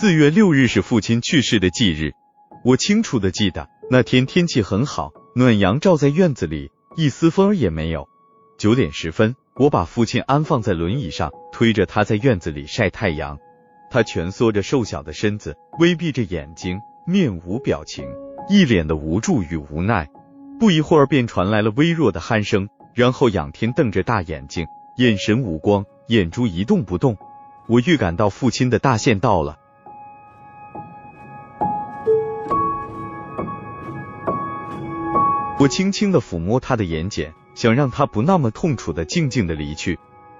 四月六日是父亲去世的忌日，我清楚的记得那天天气很好，暖阳照在院子里，一丝风儿也没有。九点十分，我把父亲安放在轮椅上，推着他在院子里晒太阳。他蜷缩着瘦小的身子，微闭着眼睛，面无表情，一脸的无助与无奈。不一会儿，便传来了微弱的鼾声，然后仰天瞪着大眼睛，眼神无光，眼珠一动不动。我预感到父亲的大限到了。我轻轻的抚摸他的眼睑，想让他不那么痛楚的静静的离去。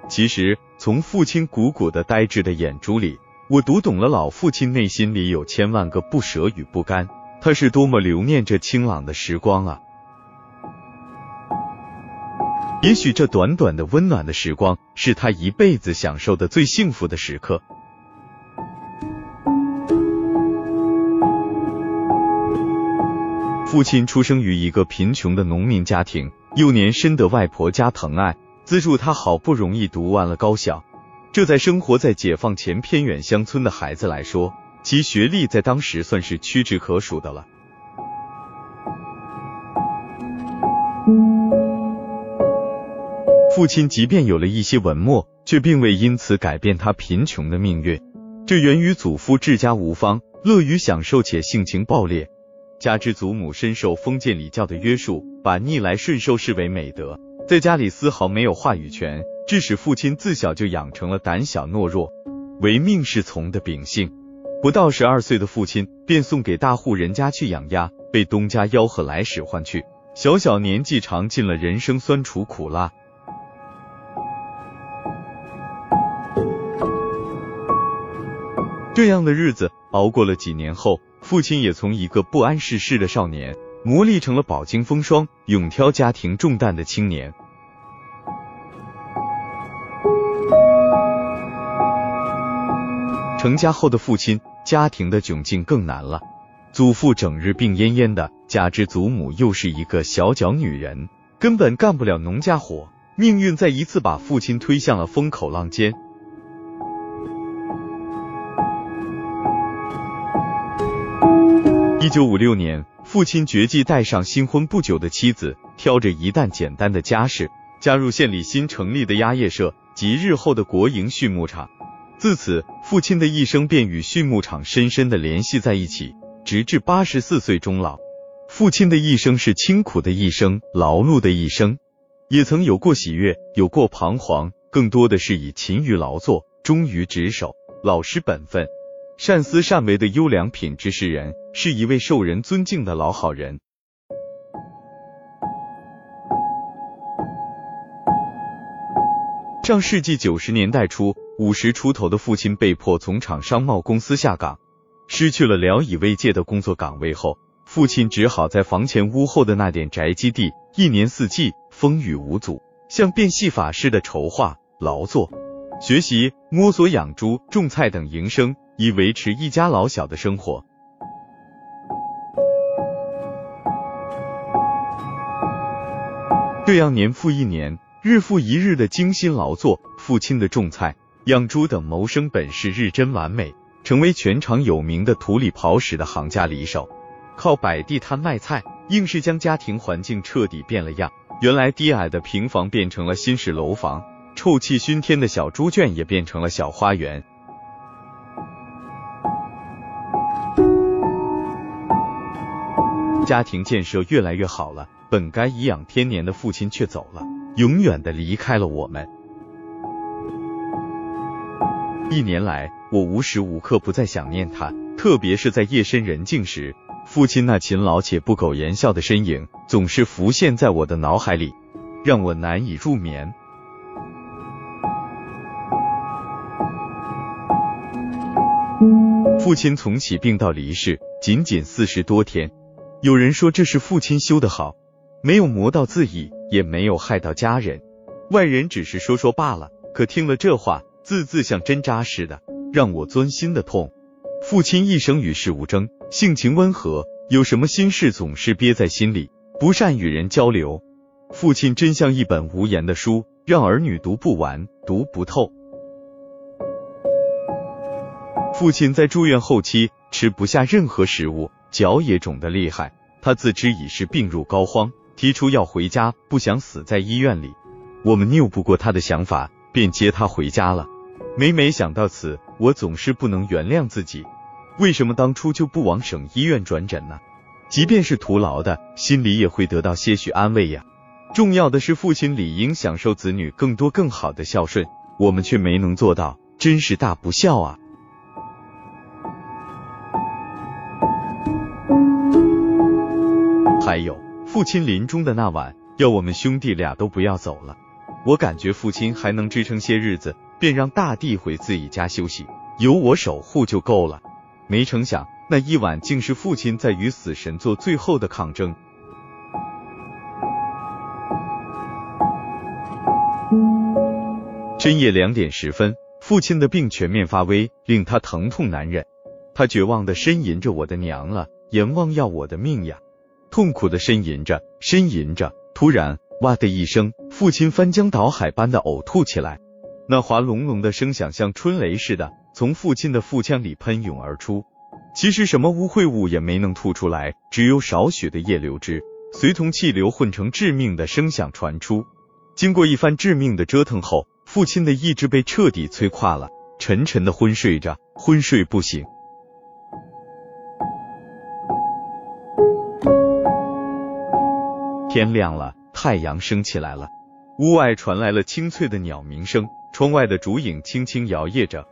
其实，从父亲鼓鼓的呆滞的眼珠里，我读懂了老父亲内心里有千万个不舍与不甘。他是多么留念这清朗的时光啊！也许这短短的温暖的时光，是他一辈子享受的最幸福的时刻。父亲出生于一个贫穷的农民家庭，幼年深得外婆家疼爱，资助他好不容易读完了高校。这在生活在解放前偏远乡村的孩子来说，其学历在当时算是屈指可数的了。父亲即便有了一些文墨，却并未因此改变他贫穷的命运。这源于祖父治家无方，乐于享受且性情暴烈。加之祖母深受封建礼教的约束，把逆来顺受视为美德，在家里丝毫没有话语权，致使父亲自小就养成了胆小懦弱、唯命是从的秉性。不到十二岁的父亲便送给大户人家去养鸭，被东家吆喝来使唤去。小小年纪尝尽了人生酸楚苦辣。这样的日子熬过了几年后。父亲也从一个不谙世事的少年，磨砺成了饱经风霜、勇挑家庭重担的青年。成家后的父亲，家庭的窘境更难了。祖父整日病恹恹的，加之祖母又是一个小脚女人，根本干不了农家活。命运再一次把父亲推向了风口浪尖。一九五六年，父亲绝迹带上新婚不久的妻子，挑着一担简单的家事，加入县里新成立的鸭业社及日后的国营畜牧场。自此，父亲的一生便与畜牧场深深的联系在一起，直至八十四岁终老。父亲的一生是清苦的一生，劳碌的一生，也曾有过喜悦，有过彷徨，更多的是以勤于劳作，忠于职守，老实本分。善思善为的优良品质示人，是一位受人尊敬的老好人。上世纪九十年代初，五十出头的父亲被迫从厂商贸公司下岗，失去了聊以慰藉的工作岗位后，父亲只好在房前屋后的那点宅基地，一年四季风雨无阻，像变戏法似的筹划、劳作、学习、摸索、养猪、种菜等营生。以维持一家老小的生活。这样年复一年，日复一日的精心劳作，父亲的种菜、养猪等谋生本事日臻完美，成为全场有名的土里刨食的行家里手。靠摆地摊卖菜，硬是将家庭环境彻底变了样。原来低矮的平房变成了新式楼房，臭气熏天的小猪圈也变成了小花园。家庭建设越来越好了，本该颐养天年的父亲却走了，永远的离开了我们。一年来，我无时无刻不在想念他，特别是在夜深人静时，父亲那勤劳且不苟言笑的身影总是浮现在我的脑海里，让我难以入眠。父亲从起病到离世，仅仅四十多天。有人说这是父亲修得好，没有磨到自己，也没有害到家人。外人只是说说罢了，可听了这话，字字像针扎似的，让我钻心的痛。父亲一生与世无争，性情温和，有什么心事总是憋在心里，不善与人交流。父亲真像一本无言的书，让儿女读不完，读不透。父亲在住院后期吃不下任何食物，脚也肿得厉害。他自知已是病入膏肓，提出要回家，不想死在医院里。我们拗不过他的想法，便接他回家了。每每想到此，我总是不能原谅自己。为什么当初就不往省医院转诊呢？即便是徒劳的，心里也会得到些许安慰呀。重要的是，父亲理应享受子女更多更好的孝顺，我们却没能做到，真是大不孝啊！还有，父亲临终的那晚，要我们兄弟俩都不要走了。我感觉父亲还能支撑些日子，便让大弟回自己家休息，有我守护就够了。没成想，那一晚竟是父亲在与死神做最后的抗争。深夜两点十分，父亲的病全面发威，令他疼痛难忍。他绝望的呻吟着：“我的娘了，阎王要我的命呀！”痛苦的呻吟着，呻吟着。突然，哇的一声，父亲翻江倒海般的呕吐起来。那哗隆隆的声响像春雷似的。从父亲的腹腔里喷涌而出，其实什么污秽物也没能吐出来，只有少许的液流汁，随同气流混成致命的声响传出。经过一番致命的折腾后，父亲的意志被彻底摧垮了，沉沉的昏睡着，昏睡不醒。天亮了，太阳升起来了，屋外传来了清脆的鸟鸣声，窗外的竹影轻轻摇曳着。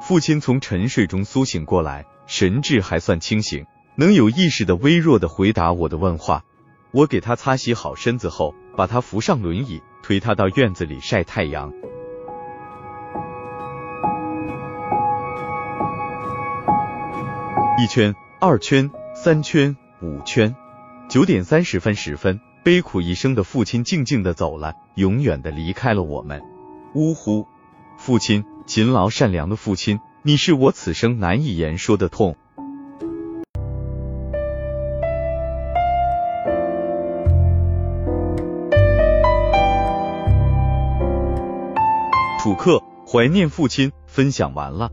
父亲从沉睡中苏醒过来，神志还算清醒，能有意识的微弱的回答我的问话。我给他擦洗好身子后，把他扶上轮椅，推他到院子里晒太阳。一圈，二圈，三圈，五圈。九点三十分十分，悲苦一生的父亲静静的走了，永远的离开了我们。呜呼，父亲。勤劳善良的父亲，你是我此生难以言说的痛。楚客怀念父亲，分享完了。